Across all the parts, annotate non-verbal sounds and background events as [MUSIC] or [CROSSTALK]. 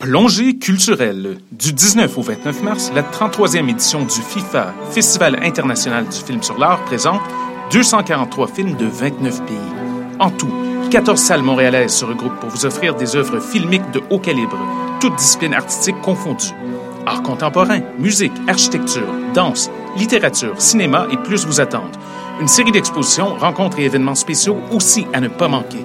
Plongée culturelle. Du 19 au 29 mars, la 33e édition du FIFA, Festival international du film sur l'art, présente 243 films de 29 pays. En tout, 14 salles montréalaises se regroupent pour vous offrir des œuvres filmiques de haut calibre, toutes disciplines artistiques confondues. Art contemporain, musique, architecture, danse, littérature, cinéma et plus vous attendent. Une série d'expositions, rencontres et événements spéciaux aussi à ne pas manquer.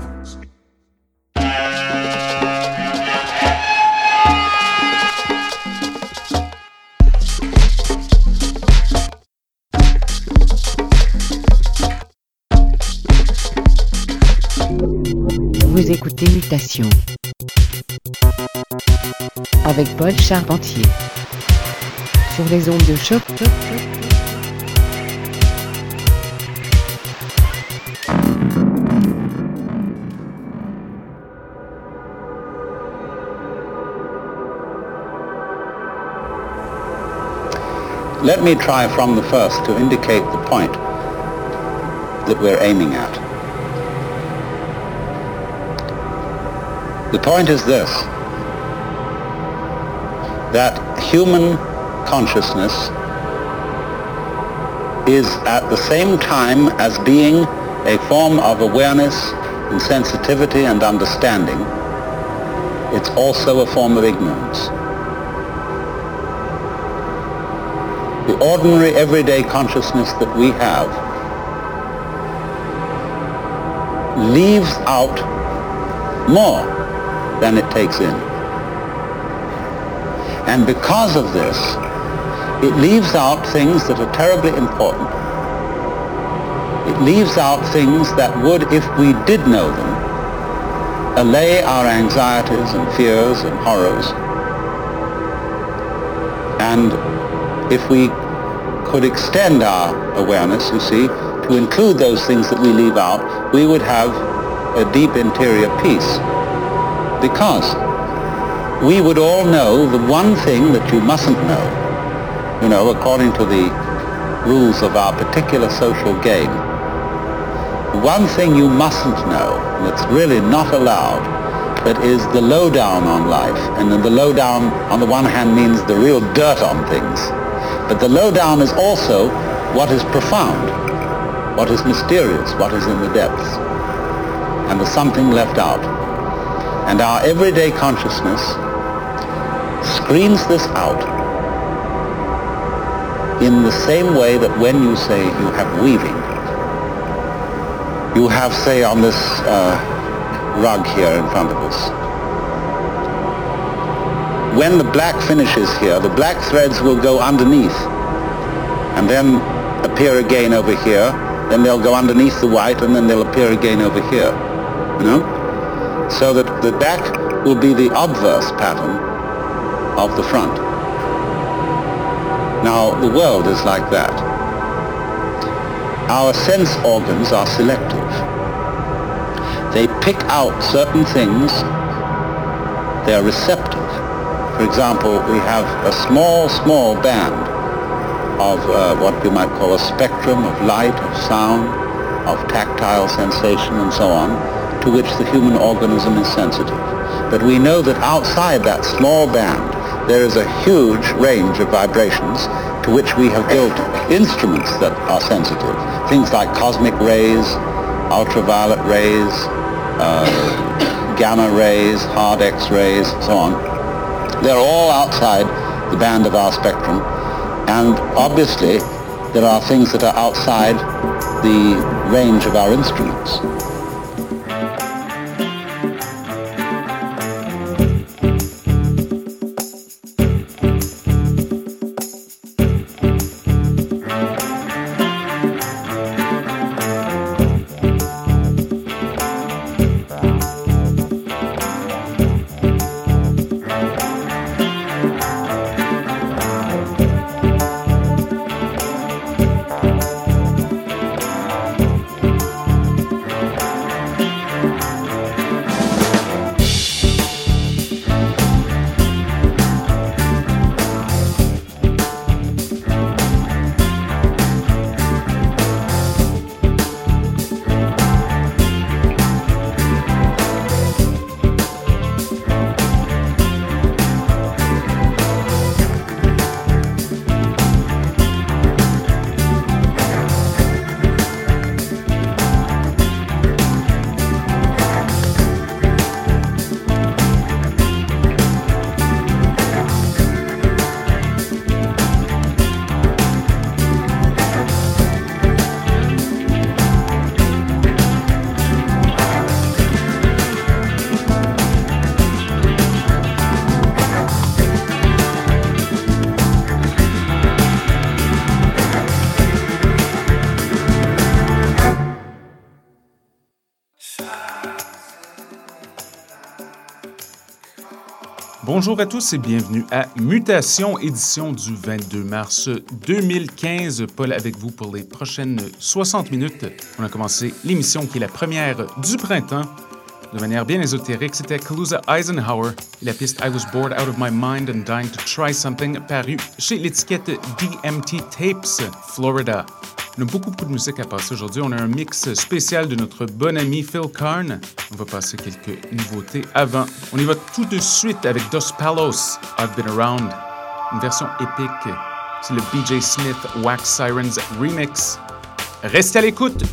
Avec Paul Charpentier sur les ondes de choc. Let me try from the first to indicate the point that we're aiming at. The point is this, that human consciousness is at the same time as being a form of awareness and sensitivity and understanding, it's also a form of ignorance. The ordinary everyday consciousness that we have leaves out more than it takes in. And because of this, it leaves out things that are terribly important. It leaves out things that would, if we did know them, allay our anxieties and fears and horrors. And if we could extend our awareness, you see, to include those things that we leave out, we would have a deep interior peace. Because we would all know the one thing that you mustn't know, you know, according to the rules of our particular social game. The One thing you mustn't know, that's really not allowed, that is the lowdown on life. And the lowdown, on the one hand, means the real dirt on things. But the lowdown is also what is profound, what is mysterious, what is in the depths. And there's something left out. And our everyday consciousness screens this out in the same way that when you say you have weaving, you have, say, on this uh, rug here in front of us, when the black finishes here, the black threads will go underneath and then appear again over here. Then they'll go underneath the white and then they'll appear again over here. You know? So that the back will be the obverse pattern of the front. Now, the world is like that. Our sense organs are selective. They pick out certain things. They're receptive. For example, we have a small, small band of uh, what we might call a spectrum of light, of sound, of tactile sensation, and so on, to which the human organism is sensitive. But we know that outside that small band, there is a huge range of vibrations to which we have built instruments that are sensitive. Things like cosmic rays, ultraviolet rays, uh, [COUGHS] gamma rays, hard X-rays, so on. They're all outside the band of our spectrum. And obviously, there are things that are outside the range of our instruments. Bonjour à tous et bienvenue à Mutation, édition du 22 mars 2015. Paul avec vous pour les prochaines 60 minutes. On a commencé l'émission qui est la première du printemps. De manière bien ésotérique, c'était Kaluza Eisenhower la piste I Was Bored Out of My Mind and Dying to Try Something, paru chez l'étiquette DMT Tapes, Florida. On a beaucoup, beaucoup de musique à passer aujourd'hui. On a un mix spécial de notre bon ami Phil Karn. On va passer quelques nouveautés avant. On y va tout de suite avec Dos Palos, I've Been Around. Une version épique. C'est le BJ Smith Wax Sirens Remix. Restez à l'écoute!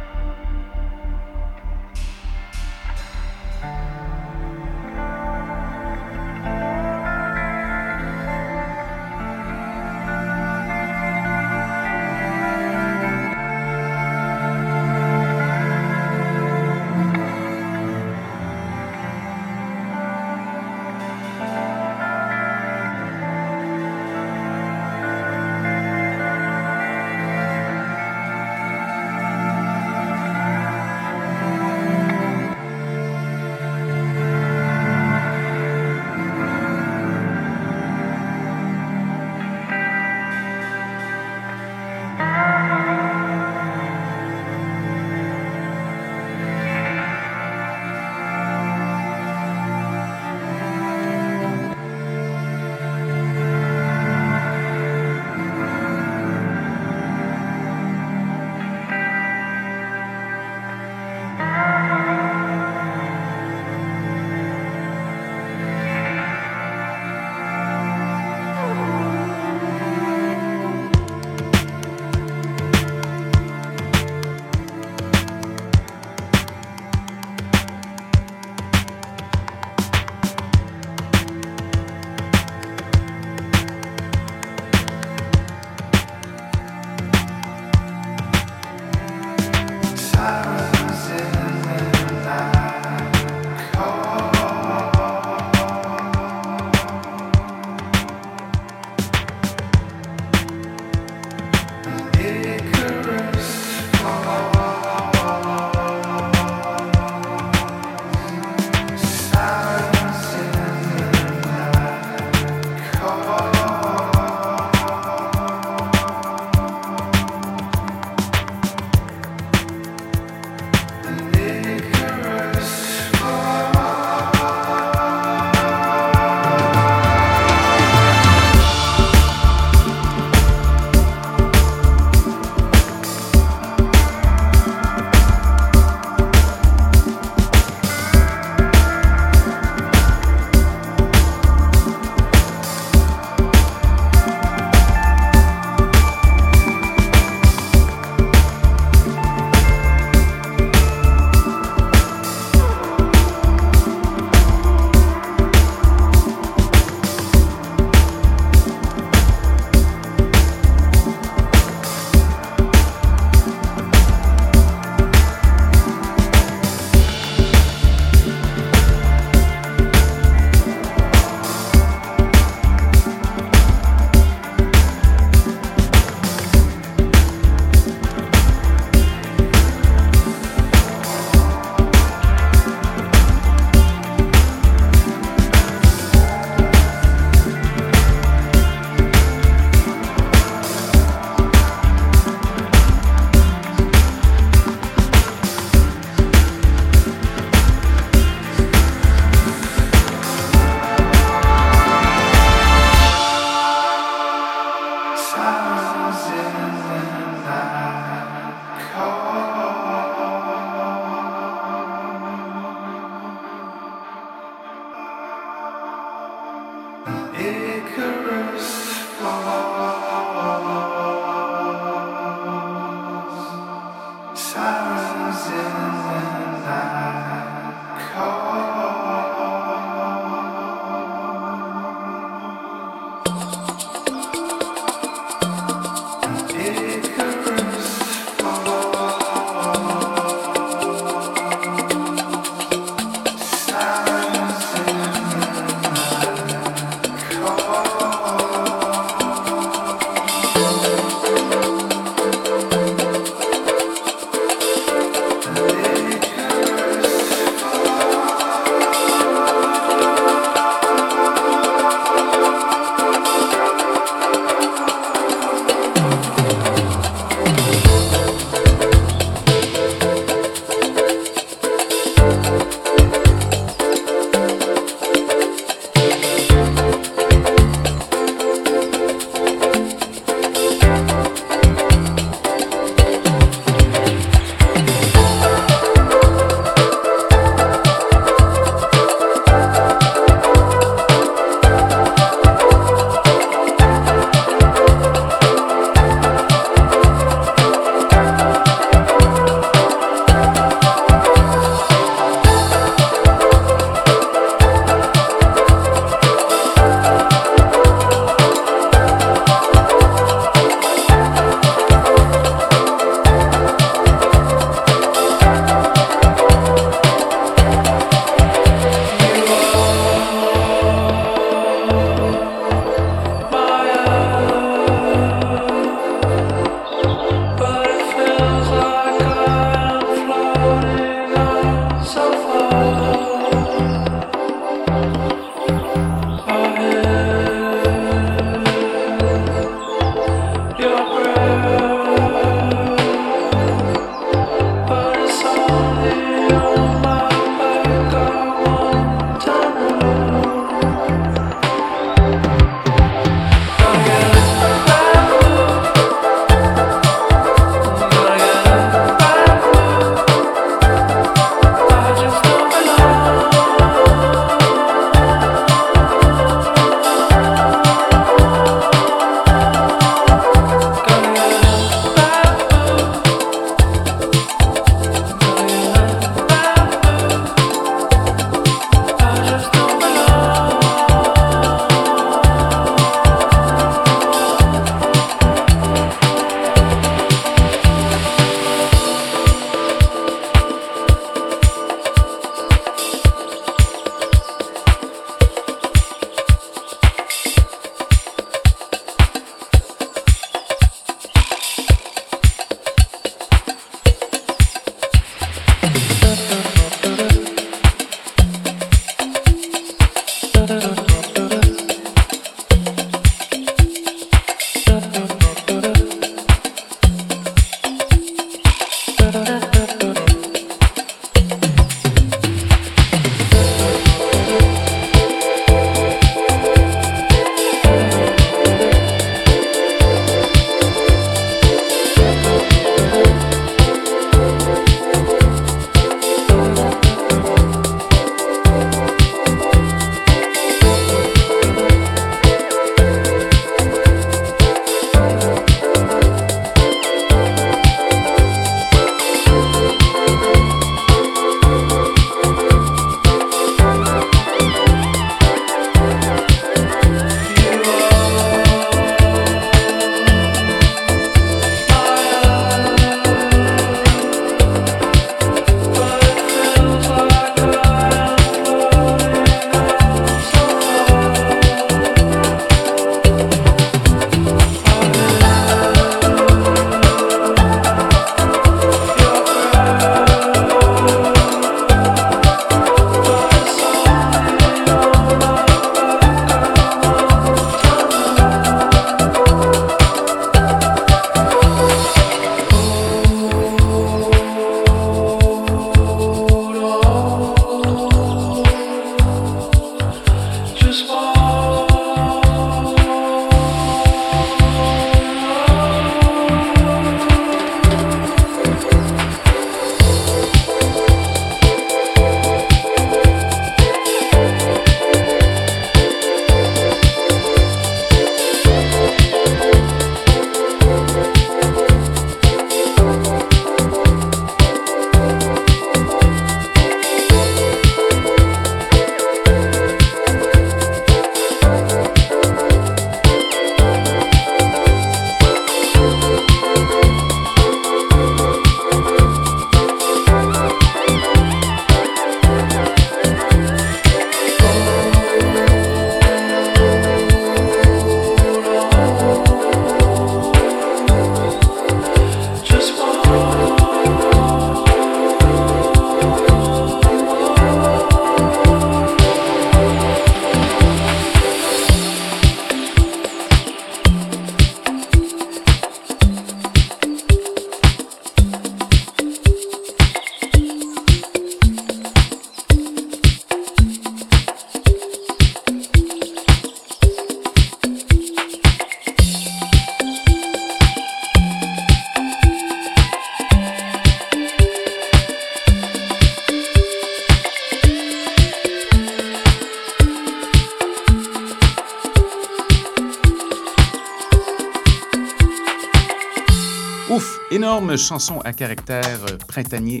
Chanson à caractère euh, printanier.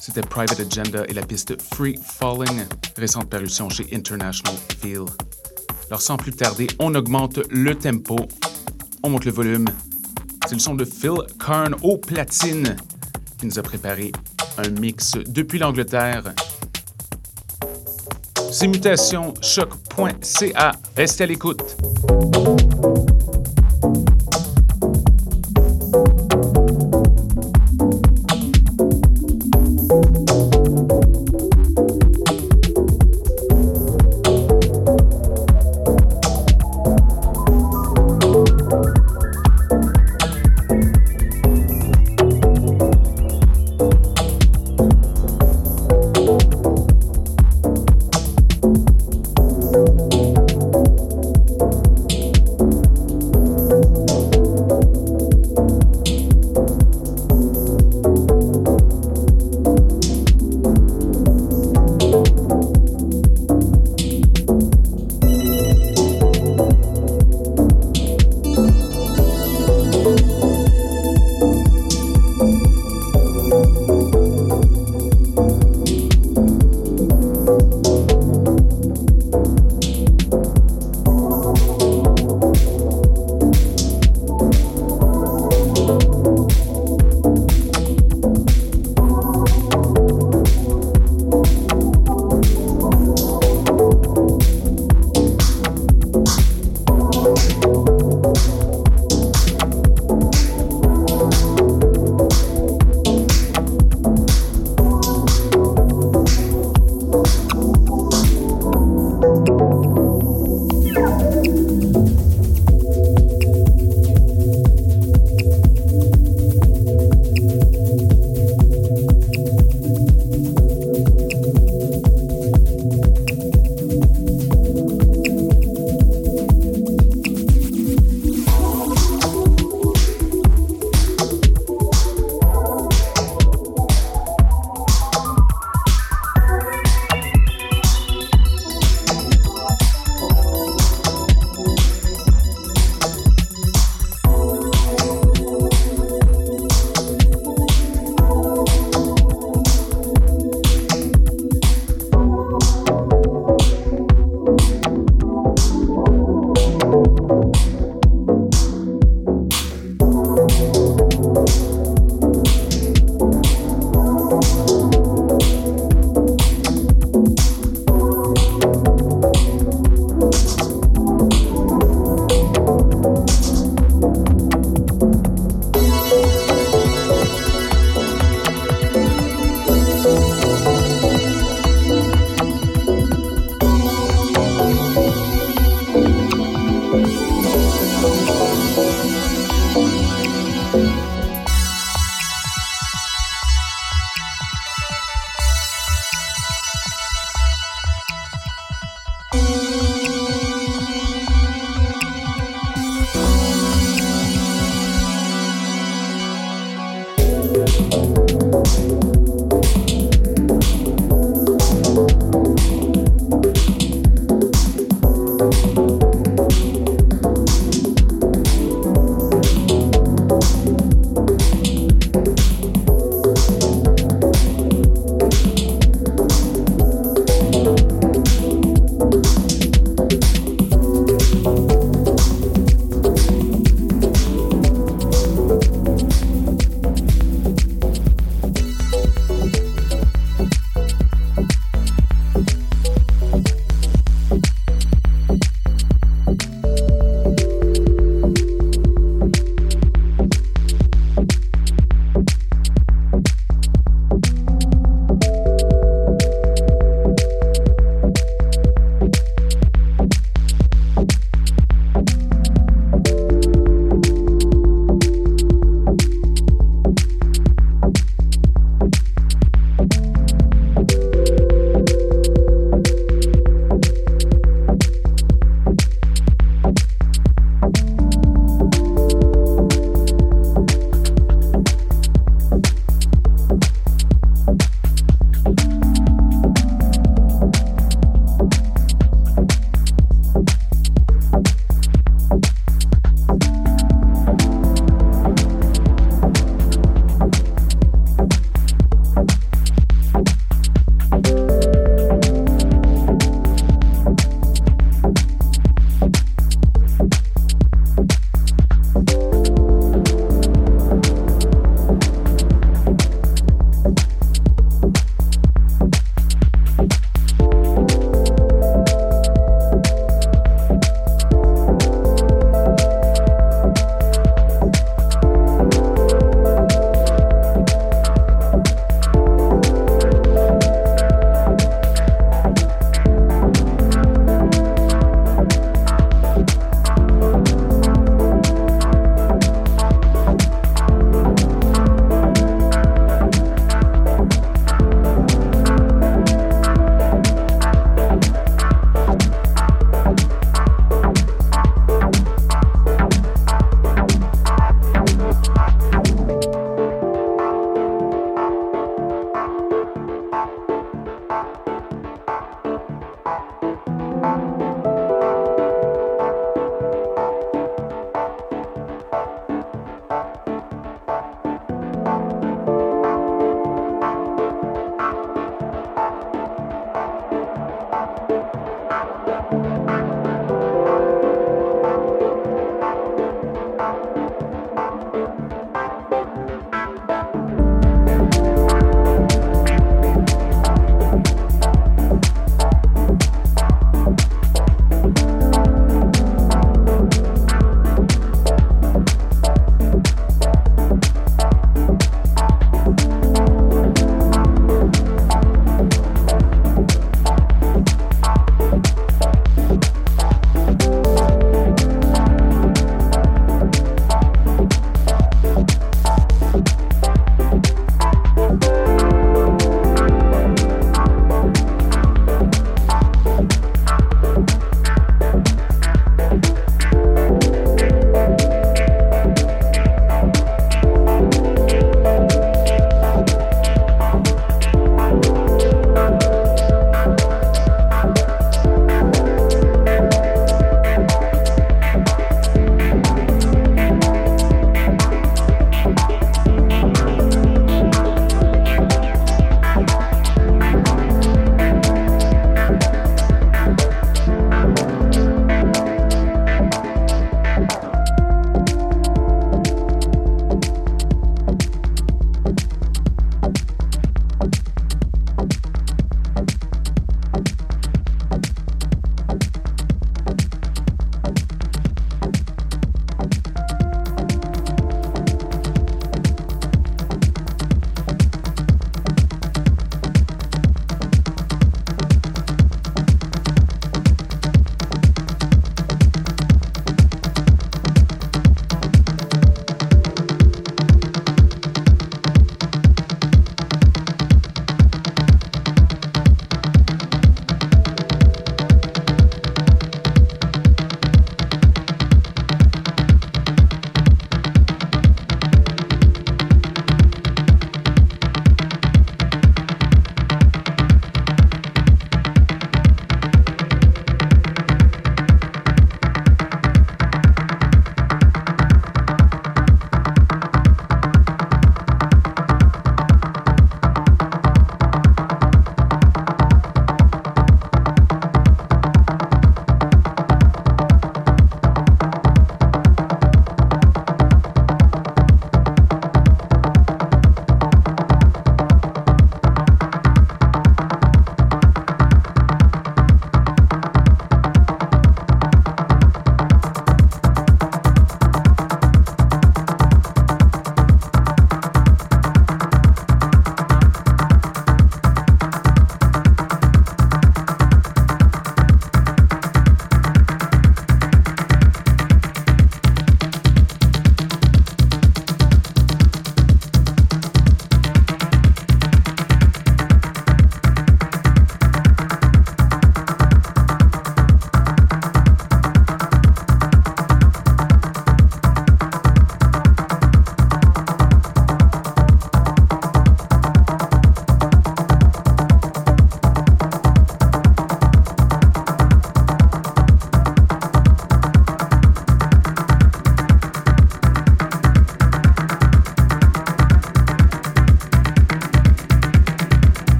C'était Private Agenda et la piste Free Falling, récente parution chez International Feel. Alors sans plus tarder, on augmente le tempo, on monte le volume. C'est le son de Phil Karn au platine qui nous a préparé un mix depuis l'Angleterre. C'est mutation choc.ca. Restez à l'écoute.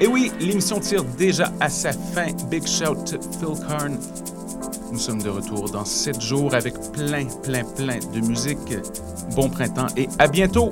Et oui, l'émission tire déjà à sa fin. Big shout to Phil Karn. Nous sommes de retour dans 7 jours avec plein, plein, plein de musique. Bon printemps et à bientôt!